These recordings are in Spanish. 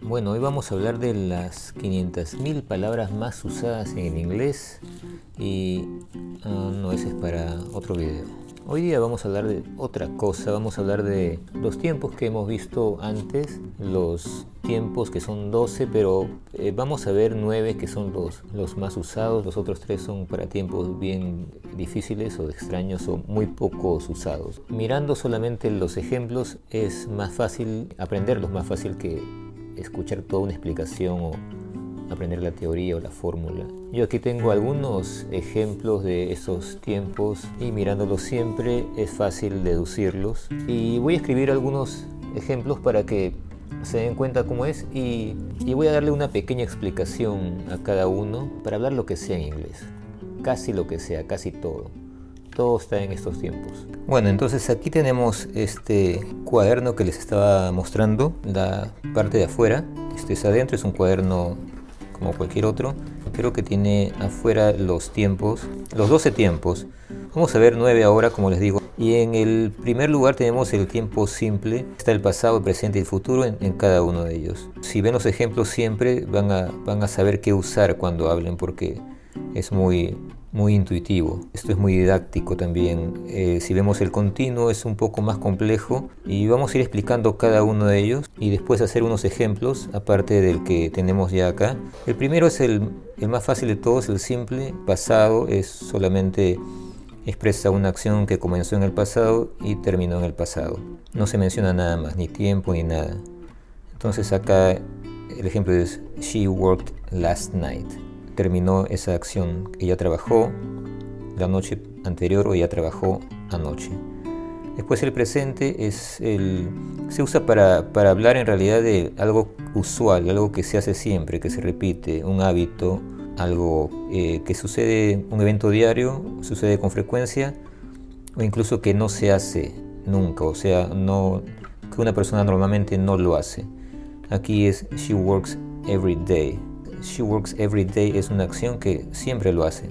Bueno, hoy vamos a hablar de las 500.000 palabras más usadas en inglés y ah, no, ese es para otro video. Hoy día vamos a hablar de otra cosa, vamos a hablar de los tiempos que hemos visto antes, los tiempos que son 12, pero eh, vamos a ver 9 que son los, más usados, los otros 3 son para tiempos bien difíciles o extraños o muy pocos usados. Mirando solamente los ejemplos es más fácil aprenderlos, más fácil que escuchar toda una explicación o aprender la teoría o la fórmula. Yo aquí tengo algunos ejemplos de esos tiempos y mirándolos siempre es fácil deducirlos. Y voy a escribir algunos ejemplos para que se den cuenta cómo es y, y voy a darle una pequeña explicación a cada uno para hablar lo que sea en inglés. Casi lo que sea, casi todo todo está en estos tiempos. Bueno, entonces aquí tenemos este cuaderno que les estaba mostrando, la parte de afuera. Este es adentro, es un cuaderno como cualquier otro, pero que tiene afuera los tiempos, los 12 tiempos. Vamos a ver 9 ahora, como les digo. Y en el primer lugar tenemos el tiempo simple. Está el pasado, el presente y el futuro en, en, cada uno de ellos. Si ven los ejemplos siempre van a, van a saber qué usar cuando hablen porque es muy, muy intuitivo. Esto es muy didáctico también. Eh, si vemos el continuo es un poco más complejo y vamos a ir explicando cada uno de ellos y después hacer unos ejemplos aparte del que tenemos ya acá. El primero es el, el más fácil de todos, el simple. Pasado es solamente expresa una acción que comenzó en el pasado y terminó en el pasado. No se menciona nada más, ni tiempo ni nada. Entonces acá el ejemplo es She worked last night terminó esa acción. Ella trabajó la noche anterior o ella trabajó anoche. Después el presente es el, se usa para, para hablar en realidad de algo usual, algo que se hace siempre, que se repite, un hábito, algo eh, que sucede, un evento diario, sucede con frecuencia, o incluso que no se hace nunca, o sea, no, que una persona normalmente no lo hace. Aquí es she works every day, she works every day es una acción que siempre lo hace.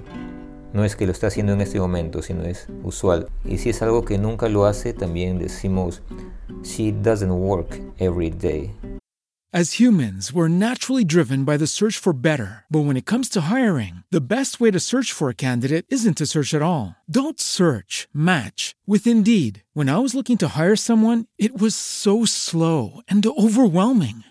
No es que lo está haciendo en este momento, sino es usual. Y si es algo que nunca lo hace, también decimos she doesn't work every day. As humans, we're naturally driven by the search for better. But when it comes to hiring, the best way to search for a candidate isn't to search at all. Don't search, match with Indeed. When I was looking to hire someone, it was so slow and overwhelming.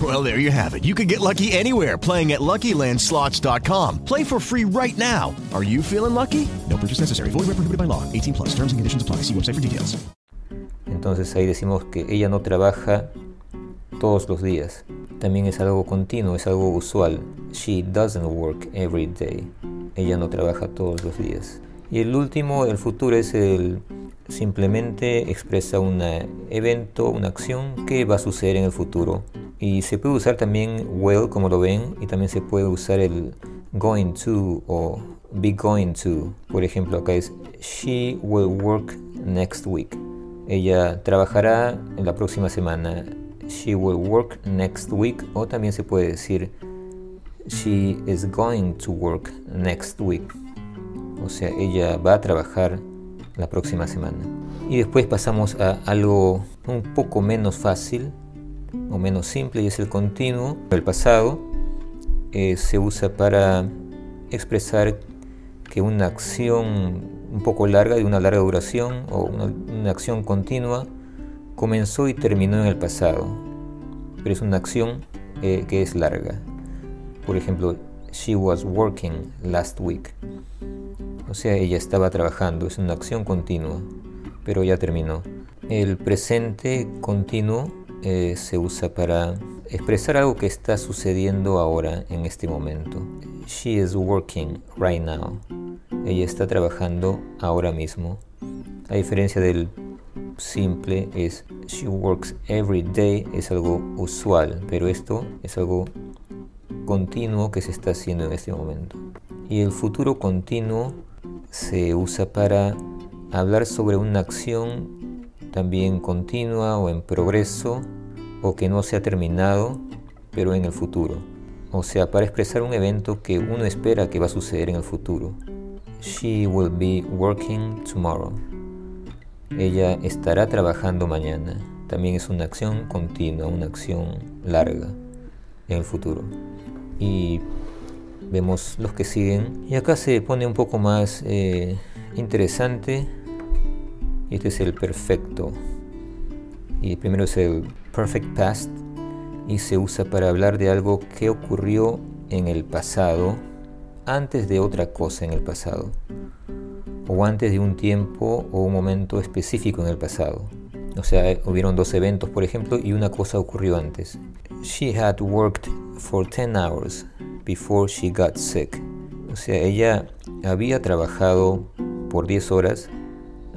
Well, there you have it. You can get lucky anywhere playing at LuckyLandSlots.com. Play for free right now. Are you feeling lucky? No purchase necessary. Void where prohibited by law. 18 plus. Terms and conditions apply. See website for details. Entonces ahí decimos que ella no trabaja todos los días. También es algo continuo, es algo usual. She doesn't work every day. Ella no trabaja todos los días. Y el último, el futuro, es el simplemente expresa un evento, una acción que va a suceder en el futuro. Y se puede usar también will, como lo ven, y también se puede usar el going to o be going to. Por ejemplo, acá es she will work next week. Ella trabajará en la próxima semana. She will work next week. O también se puede decir she is going to work next week. O sea, ella va a trabajar la próxima semana. Y después pasamos a algo un poco menos fácil o menos simple y es el continuo. El pasado eh, se usa para expresar que una acción un poco larga, de una larga duración o una, acción continua, comenzó y terminó en el pasado, pero es una acción eh, que es larga. Por ejemplo, she was working last week. O sea, ella estaba trabajando, es una acción continua, pero ya terminó. El presente continuo eh, se usa para expresar algo que está sucediendo ahora, en este momento. She is working right now. Ella está trabajando ahora mismo. A diferencia del simple es she works every day, es algo usual, pero esto es algo continuo que se está haciendo en este momento. Y el futuro continuo se usa para hablar sobre una acción también continua o en progreso o que no se ha terminado, pero en el futuro. O sea, para expresar un evento que uno espera que va a suceder en el futuro. She will be working tomorrow. Ella estará trabajando mañana. También es una acción continua, una acción larga en el futuro. Y vemos los que siguen. Y acá se pone un poco más eh, interesante. Y este es el perfecto. Y primero es el perfect past. Y se usa para hablar de algo que ocurrió en el pasado antes de otra cosa en el pasado, o antes de un tiempo o un momento específico en el pasado. O sea, hubieron dos eventos, por ejemplo, y una cosa ocurrió antes. She had worked for 10 hours before she got sick. O sea, ella había trabajado por 10 horas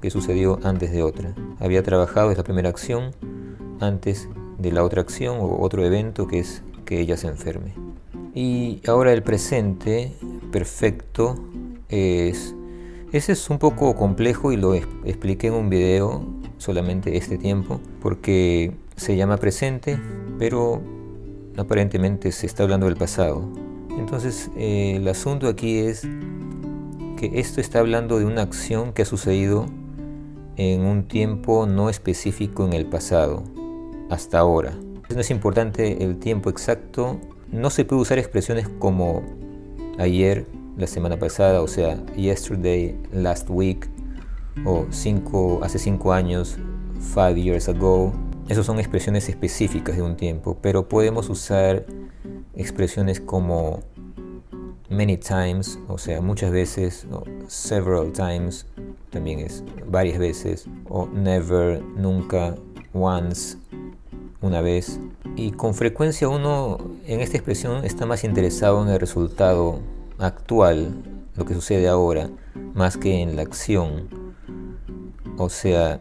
que sucedió antes de otra. Había trabajado, es la primera acción, antes de la otra acción o otro evento que es que ella se enferme. Y ahora el presente perfecto es... Ese es un poco complejo y lo expliqué en un video solamente este tiempo porque se llama presente pero aparentemente se está hablando del pasado. Entonces eh, el asunto aquí es que esto está hablando de una acción que ha sucedido en un tiempo no específico en el pasado, hasta ahora. No es importante el tiempo exacto, no se puede usar expresiones como ayer, la semana pasada, o sea, yesterday, last week, o cinco, hace cinco años, five years ago. Esas son expresiones específicas de un tiempo, pero podemos usar expresiones como many times, o sea, muchas veces, o several times, también es varias veces, o never, nunca, once, una vez. Y con frecuencia uno en esta expresión está más interesado en el resultado actual, lo que sucede ahora, más que en la acción. O sea,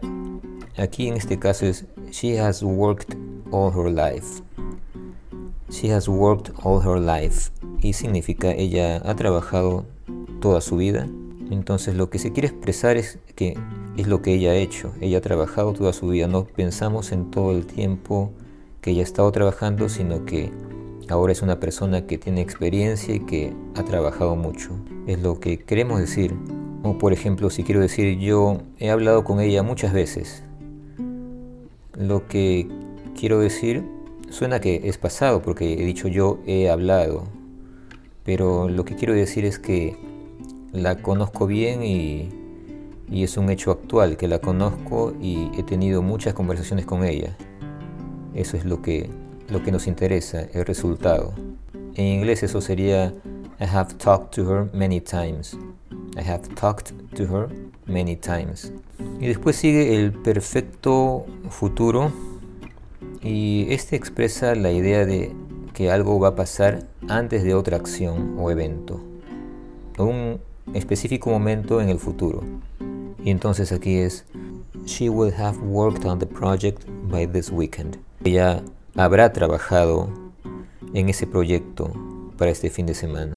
aquí en este caso es She has worked all her life. She has worked all her life. Y significa ella ha trabajado toda su vida. Entonces lo que se quiere expresar es que es lo que ella ha hecho. Ella ha trabajado toda su vida. No pensamos en todo el tiempo que ella ha estado trabajando, sino que ahora es una persona que tiene experiencia y que ha trabajado mucho. Es lo que queremos decir. O por ejemplo, si quiero decir yo he hablado con ella muchas veces. Lo que quiero decir suena que es pasado porque he dicho yo he hablado. Pero lo que quiero decir es que la conozco bien y, y es un hecho actual, que la conozco y he tenido muchas conversaciones con ella. Eso es lo que, lo que nos interesa, el resultado. En inglés eso sería I have talked to her many times. I have talked to her many times. Y después sigue el perfecto futuro y este expresa la idea de que algo va a pasar antes de otra acción o evento. Un específico momento en el futuro. Y entonces aquí es She will have worked on the project by this weekend. Ella habrá trabajado en ese proyecto para este fin de semana.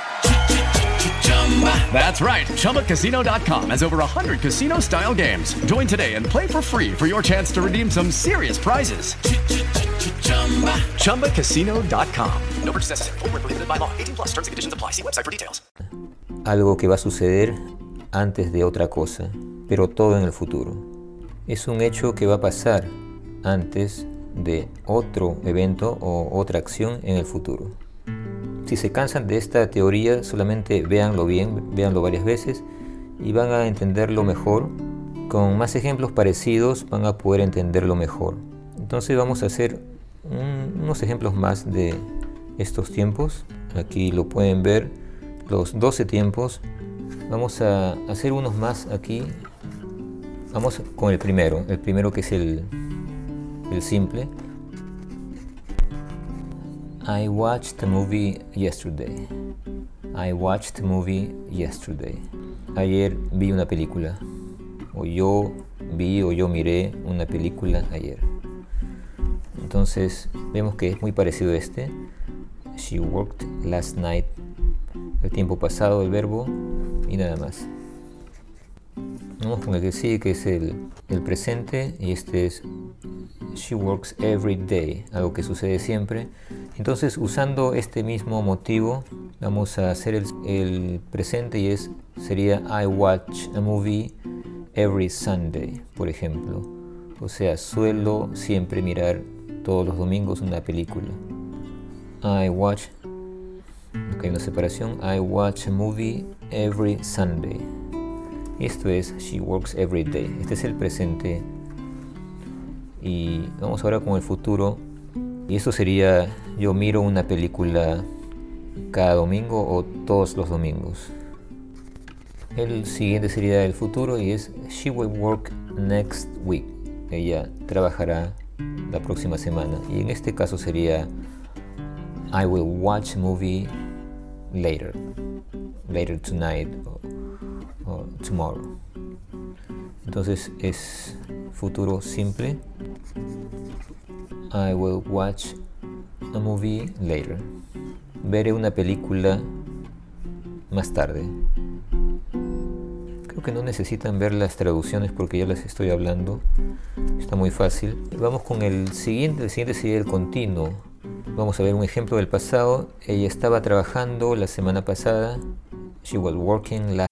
That's right. ChumbaCasino.com has over 100 casino style games. Join today and play for free for your chance to redeem some serious prizes. ChumbaCasino.com. No purchase necessary. Full prohibited by law. 18 plus terms and conditions apply. See website for details. Algo que va a suceder antes de otra cosa, pero todo en el futuro. Es un hecho que va a pasar antes de otro evento o otra acción en el futuro. Si se cansan de esta teoría, solamente véanlo bien, véanlo varias veces y van a entenderlo mejor. Con más ejemplos parecidos van a poder entenderlo mejor. Entonces vamos a hacer un, unos ejemplos más de estos tiempos. Aquí lo pueden ver, los 12 tiempos. Vamos a hacer unos más aquí. Vamos con el primero, el primero que es el simple. I watched the movie yesterday. I watched the movie yesterday. Ayer vi una película. O yo vi o yo miré una película ayer. Entonces vemos que es muy parecido a este. She worked last night. El tiempo pasado, el verbo y nada más. Vamos con el que sigue, que es el, el presente, y este es She works every day, algo que sucede siempre. Entonces, usando este mismo motivo, vamos a hacer el, presente y es sería I watch a movie every Sunday, por ejemplo. O sea, suelo siempre mirar todos los domingos una película. I watch, okay, hay una separación, I watch a movie every Sunday. Esto es She works every day. Este es el presente. Y vamos ahora con el futuro. Y esto sería yo miro una película cada domingo o todos los domingos. El siguiente sería el futuro y es She will work next week. Ella trabajará la próxima semana. Y en este caso sería I will watch movie later. Later tonight or tomorrow. Entonces es futuro simple. I will watch a movie later. Veré una película más tarde. Creo que no necesitan ver las traducciones porque ya las estoy hablando. Está muy fácil. Vamos con el siguiente. El siguiente sería el continuo. Vamos a ver un ejemplo del pasado. Ella estaba trabajando la semana pasada. She was working last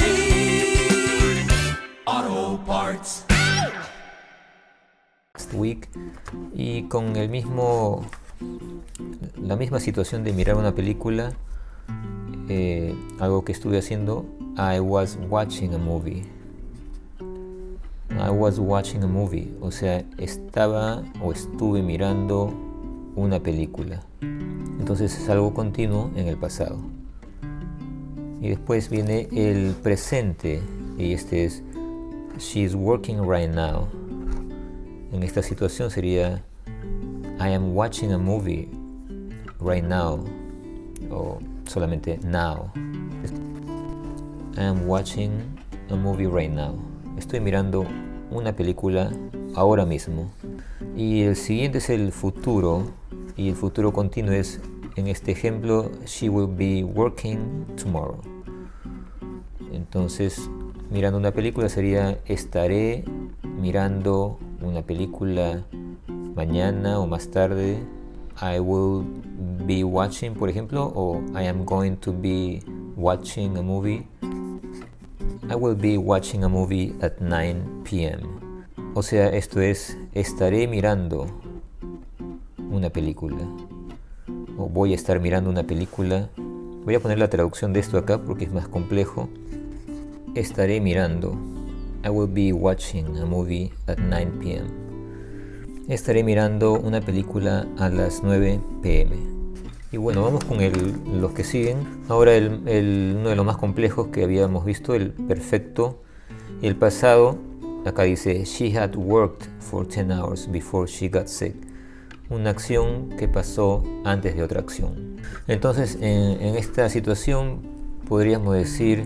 Week y con el mismo la misma situación de mirar una película eh, algo que estuve haciendo I was watching a movie. I was watching a movie o sea estaba o estuve mirando una película. Entonces es algo continuo en el pasado. Y después viene el presente y este es she's working right now en esta situación sería I am watching a movie right now o solamente now. I am watching a movie right now. Estoy mirando una película ahora mismo. Y el siguiente es el futuro y el futuro continuo es en este ejemplo she will be working tomorrow. Entonces, mirando una película sería estaré mirando una película mañana o más tarde. I will be watching, por ejemplo, o I am going to be watching a movie. I will be watching a movie at 9 p.m. O sea, esto es, estaré mirando una película. O voy a estar mirando una película. Voy a poner la traducción de esto acá porque es más complejo. Estaré mirando I will be watching a movie at 9 p.m. Estaré mirando una película a las 9 p.m. Y bueno, vamos con el, los que siguen. Ahora el, el, uno de los más complejos que habíamos visto, el perfecto. Y el pasado, acá dice, she had worked for 10 hours before she got sick. Una acción que pasó antes de otra acción. Entonces, en, en esta situación podríamos decir,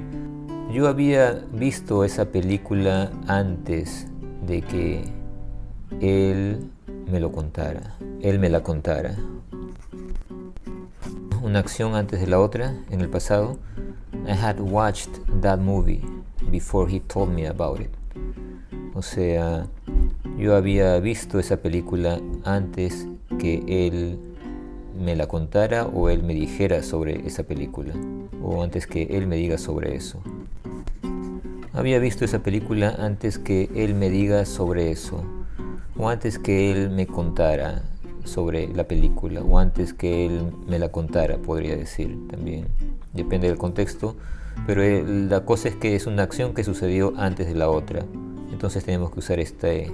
yo había visto esa película antes de que él me lo contara, él me la contara. Una acción antes de la otra en el pasado. I had watched that movie before he told me about it. O sea, yo había visto esa película antes que él me la contara o él me dijera sobre esa película. O antes que él me diga sobre eso. Había visto esa película antes que él me diga sobre eso, o antes que él me contara sobre la película, o antes que él me la contara, podría decir también. Depende del contexto, pero la cosa es que es una acción que sucedió antes de la otra. Entonces tenemos que usar este,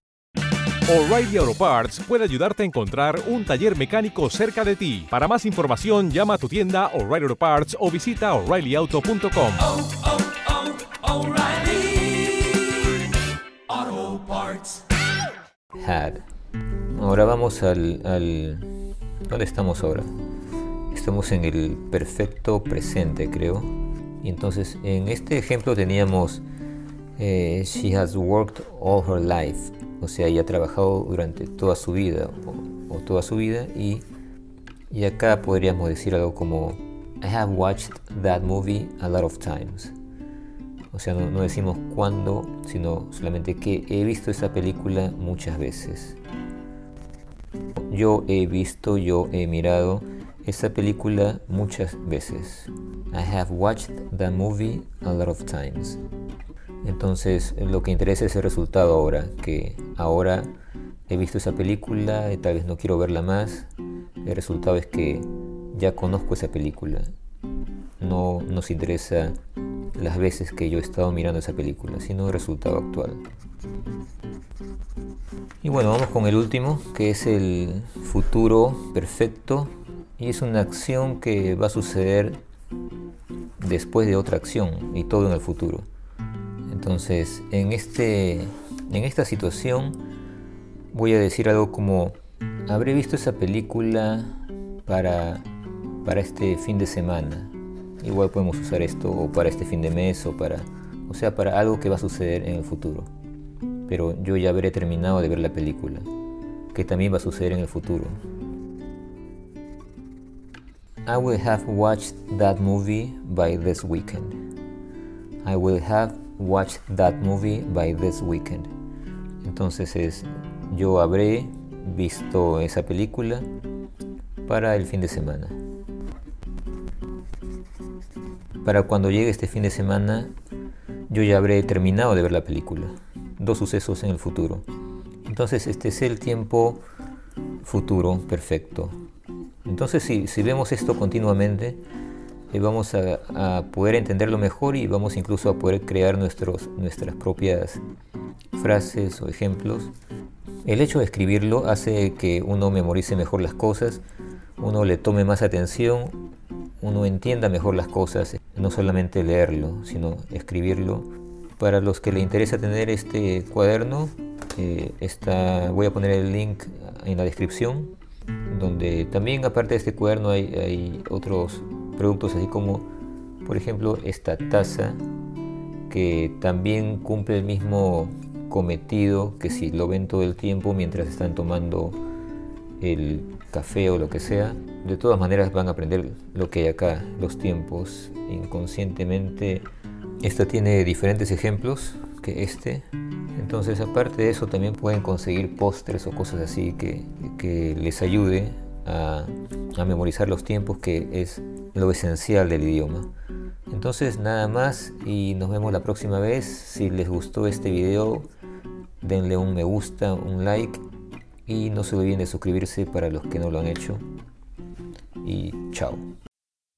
O'Reilly Auto Parts puede ayudarte a encontrar un taller mecánico cerca de ti. Para más información, llama a tu tienda O'Reilly Auto Parts o visita oreillyauto.com. Oh, oh, oh, O'Reilly Auto Parts. Had. Ahora vamos al, al... ¿Dónde estamos ahora? estamos en el perfecto presente, creo. Y entonces en este ejemplo teníamos eh, She has worked all her life. O sea, ella ha trabajado durante toda su vida o, toda su vida y, y acá podríamos decir algo como I have watched that movie a lot of times. O sea, no decimos cuándo, sino solamente que he visto esa película muchas veces. Yo he visto, yo he mirado esa película muchas veces. I have watched that movie a lot of times. Entonces, lo que interesa es el resultado ahora, que ahora he visto esa película y tal vez no quiero verla más. El resultado es que ya conozco esa película. No nos interesa las veces que yo he estado mirando esa película, sino el resultado actual. Y bueno, vamos con el último, que es el futuro perfecto. Y es una acción que va a suceder después de otra acción y todo en el futuro. Entonces, en, este, en esta situación voy a decir algo como, habré visto esa película para, para este fin de semana. Igual podemos usar esto o para este fin de mes o para, o sea, para algo que va a suceder en el futuro. Pero yo ya habré terminado de ver la película, que también va a suceder en el futuro. I will have watched that movie by this weekend. I will have watched that movie by this weekend. Entonces es yo habré visto esa película para el fin de semana. Para cuando llegue este fin de semana, yo ya habré terminado de ver la película. Dos sucesos en el futuro. Entonces este es el tiempo futuro perfecto. Entonces si, si vemos esto continuamente, vamos a, a, poder entenderlo mejor y vamos incluso a poder crear nuestros, nuestras propias frases o ejemplos. El hecho de escribirlo hace que uno memorice mejor las cosas, uno le tome más atención, uno entienda mejor las cosas, no solamente leerlo, sino escribirlo. Para los que le interesa tener este cuaderno, eh, está, voy a poner el link en la descripción donde también aparte de este cuaderno hay, hay, otros productos así como por ejemplo esta taza que también cumple el mismo cometido que si lo ven todo el tiempo mientras están tomando el café o lo que sea de todas maneras van a aprender lo que hay acá los tiempos inconscientemente. Esta tiene diferentes ejemplos que este. Entonces, aparte de eso, también pueden conseguir pósters o cosas así que, que les ayude a, a, memorizar los tiempos, que es lo esencial del idioma. Entonces, nada más y nos vemos la próxima vez. Si les gustó este video, denle un me gusta, un like y no se olviden de suscribirse para los que no lo han hecho. Y chao.